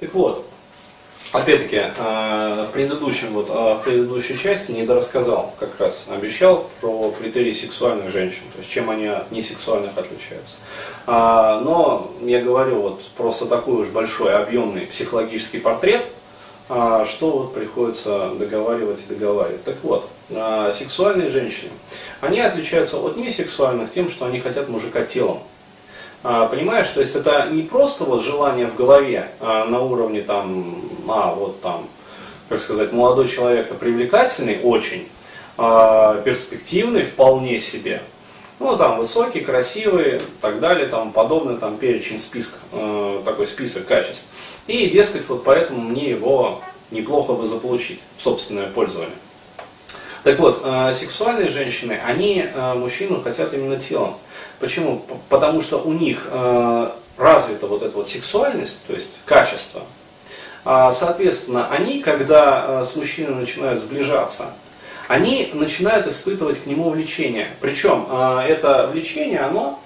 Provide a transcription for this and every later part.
Так вот, опять-таки, э, в предыдущем, вот, э, в предыдущей части недорассказал, как раз обещал про критерии сексуальных женщин, то есть чем они от несексуальных отличаются. А, но я говорю вот просто такой уж большой, объемный психологический портрет, а, что вот приходится договаривать и договаривать. Так вот, а, сексуальные женщины, они отличаются от несексуальных тем, что они хотят мужика телом. А, понимаешь, то есть это не просто вот желание в голове а, на уровне там, а вот там, как сказать, молодой человек-то привлекательный очень, а, перспективный вполне себе, ну там высокий, красивый, так далее, там подобный там перечень списка, э, такой список качеств. И дескать, вот поэтому мне его неплохо бы заполучить в собственное пользование. Так вот, э, сексуальные женщины, они э, мужчину хотят именно телом. Почему? Потому что у них э, развита вот эта вот сексуальность, то есть качество. А, соответственно, они, когда с мужчиной начинают сближаться, они начинают испытывать к нему влечение. Причем это влечение, оно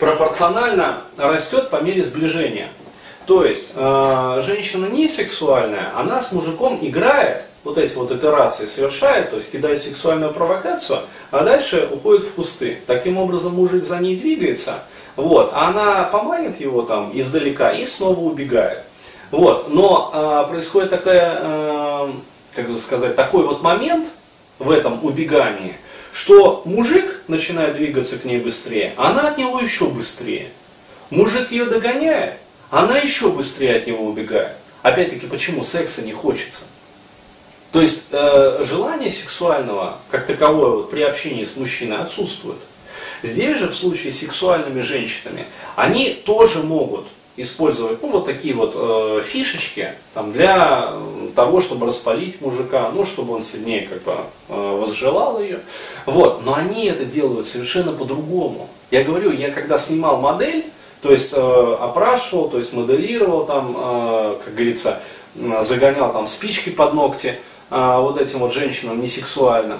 пропорционально растет по мере сближения. То есть женщина не сексуальная, она с мужиком играет, вот эти вот итерации совершает, то есть кидает сексуальную провокацию, а дальше уходит в кусты. Таким образом мужик за ней двигается, вот, а она поманит его там издалека и снова убегает. Вот, но э, происходит такая, э, как бы сказать, такой вот момент в этом убегании, что мужик начинает двигаться к ней быстрее, а она от него еще быстрее. Мужик ее догоняет, она еще быстрее от него убегает. Опять-таки, почему секса не хочется? То есть э, желание сексуального, как таковое, вот, при общении с мужчиной отсутствует. Здесь же в случае с сексуальными женщинами, они тоже могут использовать ну, вот такие вот э, фишечки там, для того, чтобы распалить мужика, ну, чтобы он сильнее как бы э, возжелал ее. Вот. Но они это делают совершенно по-другому. Я говорю, я когда снимал модель, то есть э, опрашивал, то есть моделировал там, э, как говорится, загонял там спички под ногти, а, вот этим вот женщинам несексуальным,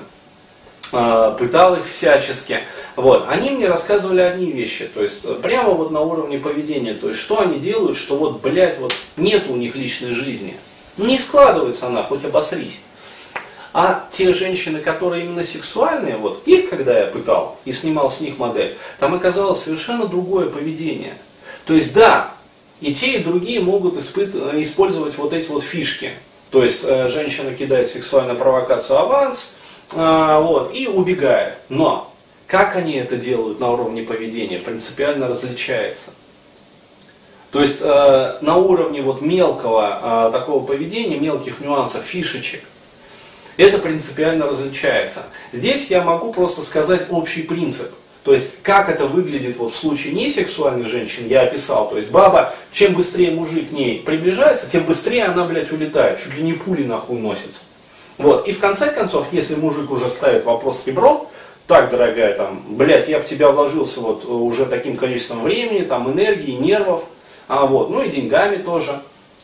пытал их всячески. Вот. Они мне рассказывали одни вещи, то есть э, прямо вот на уровне поведения, то есть что они делают, что вот, блядь, вот нет у них личной жизни. Ну не складывается она, хоть обосрись. А те женщины, которые именно сексуальные, вот их, когда я пытал и снимал с них модель, там оказалось совершенно другое поведение. То есть да, и те, и другие могут испыт... использовать вот эти вот фишки. То есть э, женщина кидает сексуальную провокацию аванс, э, вот, и убегает. Но как они это делают на уровне поведения, принципиально различается. То есть э, на уровне вот мелкого э, такого поведения, мелких нюансов, фишечек, это принципиально различается. Здесь я могу просто сказать общий принцип. То есть, как это выглядит вот в случае несексуальных женщин, я описал. То есть, баба, чем быстрее мужик к ней приближается, тем быстрее она, блядь, улетает. Чуть ли не пули нахуй носится. Вот. И в конце концов, если мужик уже ставит вопрос ребром, так, дорогая, там, блядь, я в тебя вложился вот уже таким количеством времени, там, энергии, нервов, а вот, ну и деньгами тоже.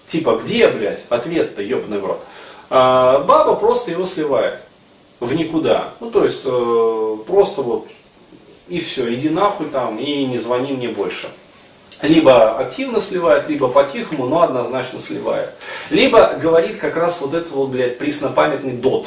Типа, где, блядь, ответ-то, ебаный в рот. А, баба просто его сливает в никуда. Ну, то есть, э, просто вот и все, иди нахуй там и не звони мне больше. Либо активно сливает, либо по-тихому, но однозначно сливает. Либо говорит как раз вот этот вот, блядь, преснопамятный дот,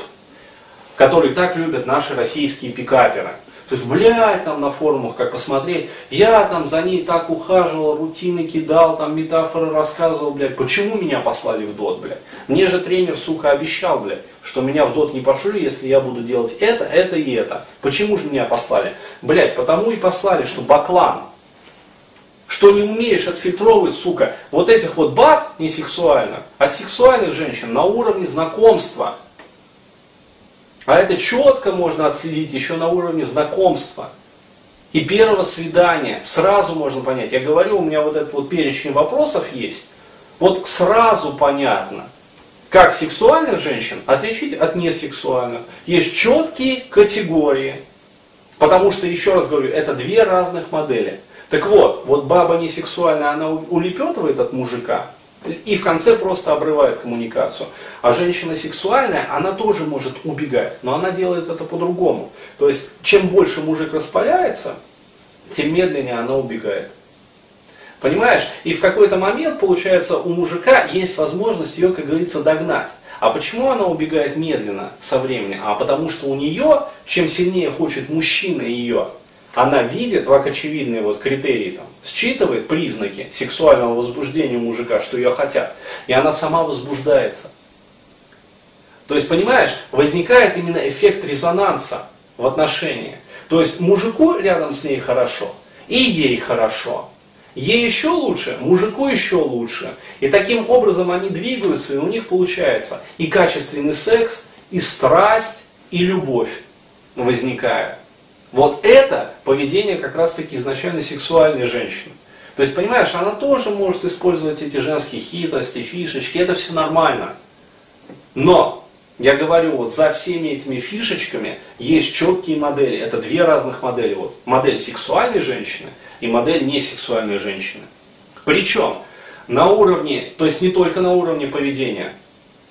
который так любят наши российские пикаперы. То есть, блядь, там на форумах, как посмотреть, я там за ней так ухаживал, рутины кидал, там метафоры рассказывал, блядь, почему меня послали в дот, блядь? Мне же тренер, сука, обещал, блядь, что меня в дот не пошлю, если я буду делать это, это и это. Почему же меня послали? Блядь, потому и послали, что баклан, что не умеешь отфильтровывать, сука, вот этих вот баб несексуальных от сексуальных женщин на уровне знакомства – а это четко можно отследить еще на уровне знакомства. И первого свидания сразу можно понять. Я говорю, у меня вот этот вот перечень вопросов есть. Вот сразу понятно, как сексуальных женщин отличить от несексуальных. Есть четкие категории. Потому что, еще раз говорю, это две разных модели. Так вот, вот баба несексуальная, она улепетывает от мужика, и в конце просто обрывает коммуникацию. А женщина сексуальная, она тоже может убегать, но она делает это по-другому. То есть, чем больше мужик распаляется, тем медленнее она убегает. Понимаешь? И в какой-то момент, получается, у мужика есть возможность ее, как говорится, догнать. А почему она убегает медленно со временем? А потому что у нее, чем сильнее хочет мужчина ее, она видит, как очевидные вот критерии, там, считывает признаки сексуального возбуждения мужика, что ее хотят, и она сама возбуждается. То есть, понимаешь, возникает именно эффект резонанса в отношении. То есть мужику рядом с ней хорошо, и ей хорошо. Ей еще лучше, мужику еще лучше. И таким образом они двигаются, и у них получается и качественный секс, и страсть, и любовь возникает. Вот это поведение как раз-таки изначально сексуальной женщины. То есть, понимаешь, она тоже может использовать эти женские хитрости, фишечки, это все нормально. Но, я говорю, вот за всеми этими фишечками есть четкие модели. Это две разных модели. Вот, модель сексуальной женщины и модель несексуальной женщины. Причем на уровне, то есть не только на уровне поведения,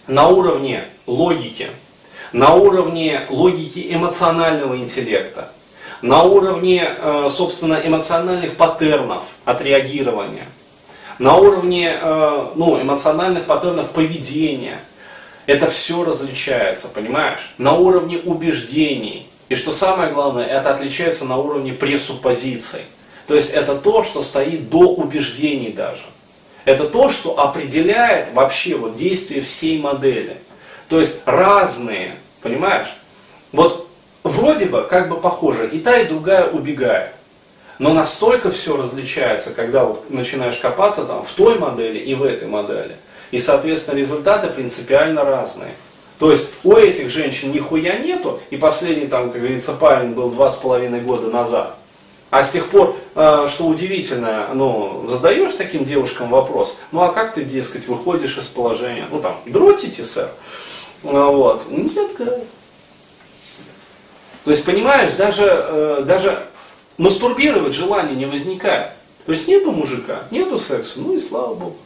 на уровне логики, на уровне логики эмоционального интеллекта, на уровне, э, собственно, эмоциональных паттернов отреагирования, на уровне э, ну, эмоциональных паттернов поведения. Это все различается, понимаешь? На уровне убеждений. И что самое главное, это отличается на уровне пресуппозиций. То есть это то, что стоит до убеждений даже. Это то, что определяет вообще вот действие всей модели. То есть разные, понимаешь? Вот вроде бы как бы похоже, и та, и другая убегает. Но настолько все различается, когда вот начинаешь копаться там в той модели и в этой модели. И, соответственно, результаты принципиально разные. То есть у этих женщин нихуя нету, и последний там, как говорится, парень был два с половиной года назад. А с тех пор, э, что удивительно, ну, задаешь таким девушкам вопрос, ну а как ты, дескать, выходишь из положения? Ну там, дротите, сэр? Ну, вот. Нет, говорит. То есть, понимаешь, даже, э, даже мастурбировать желание не возникает. То есть нету мужика, нету секса, ну и слава богу.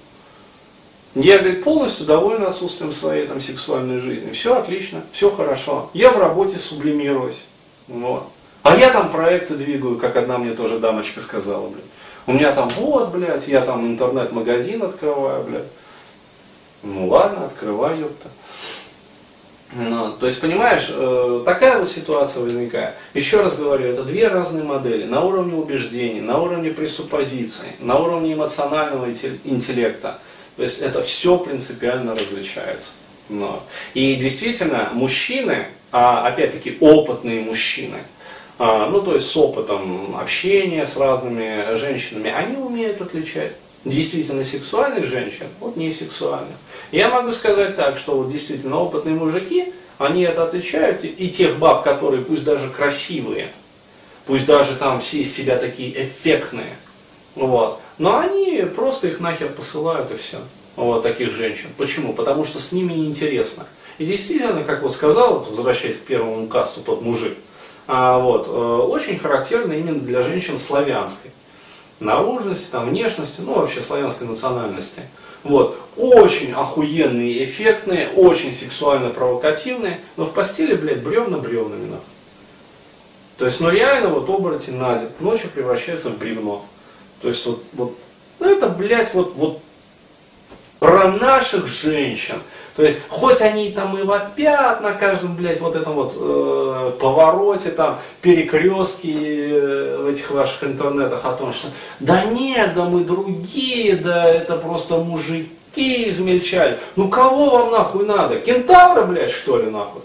Я, говорит, полностью доволен отсутствием своей там, сексуальной жизни. Все отлично, все хорошо. Я в работе сублимируюсь. Вот. А я там проекты двигаю, как одна мне тоже дамочка сказала, блядь. У меня там вот, блядь, я там интернет-магазин открываю, блядь. Ну ладно, открывай, ёпта. Ну, то есть, понимаешь, э, такая вот ситуация возникает. Еще раз говорю, это две разные модели. На уровне убеждений, на уровне пресуппозиций, на уровне эмоционального интеллекта. То есть это все принципиально различается. Но. И действительно, мужчины, а опять-таки опытные мужчины, а, ну то есть с опытом общения с разными женщинами, они умеют отличать действительно сексуальных женщин от несексуальных. Я могу сказать так, что вот действительно опытные мужики, они это отличают, и тех баб, которые пусть даже красивые, пусть даже там все из себя такие эффектные, вот, но они просто их нахер посылают и все, вот таких женщин. Почему? Потому что с ними неинтересно. И действительно, как вот сказал, вот, возвращаясь к первому касту, тот мужик, а, вот, э, очень характерно именно для женщин славянской наружности, там, внешности, ну вообще славянской национальности. Вот. Очень охуенные, эффектные, очень сексуально провокативные, но в постели, блядь, бревна бревнами нахуй. То есть, ну реально вот оборотень Надя ночью превращается в бревно. То есть вот, вот ну это, блядь, вот, вот про наших женщин. То есть, хоть они там и вопят на каждом, блядь, вот этом вот э, повороте, там, перекрестке э, в этих ваших интернетах о том, что да нет, да мы другие, да это просто мужики измельчали. Ну кого вам нахуй надо? Кентавра, блядь, что ли, нахуй?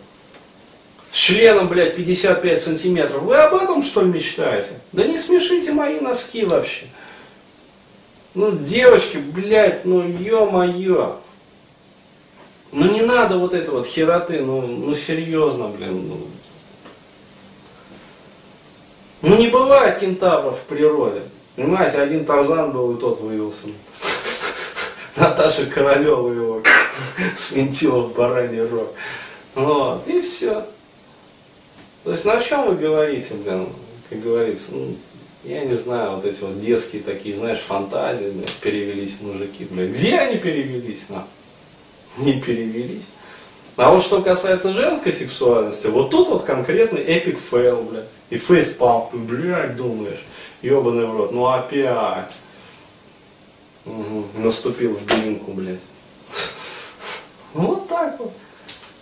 С членом, блядь, 55 сантиметров. Вы об этом, что ли, мечтаете? Да не смешите мои носки вообще. Ну, девочки, блядь, ну ё-моё. Ну не надо вот это вот хероты, ну, ну серьезно, блин. Ну. ну не бывает кентавров в природе. Понимаете, один Тарзан был, и тот вывелся. Наташа Королева его свинтила в бараний рог. Вот, и все. То есть, ну о чем вы говорите, блин, как говорится, ну, я не знаю, вот эти вот детские такие, знаешь, фантазии, блин, перевелись мужики, блин. Где они перевелись, нахуй? Не перевелись. А вот что касается женской сексуальности, вот тут вот конкретный epic fail, блядь. И facepalm, ты, блядь, думаешь, ебаный в рот, ну опять. Угу. Наступил в глинку, блин. Вот так вот.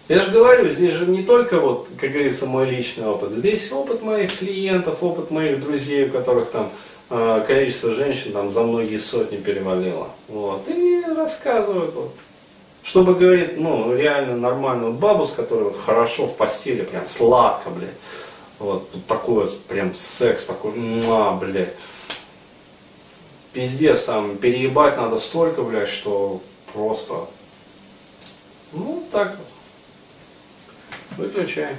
Я же говорю, здесь же не только вот, как говорится, мой личный опыт. Здесь опыт моих клиентов, опыт моих друзей, у которых там э, количество женщин там за многие сотни перевалило. Вот. И рассказывают вот. Чтобы, говорит, ну, реально нормальную бабу, с которой вот хорошо в постели, прям сладко, блядь. Вот, тут такой вот прям секс такой, муа, блядь. Пиздец, там, переебать надо столько, блядь, что просто, ну, так вот. Выключаем.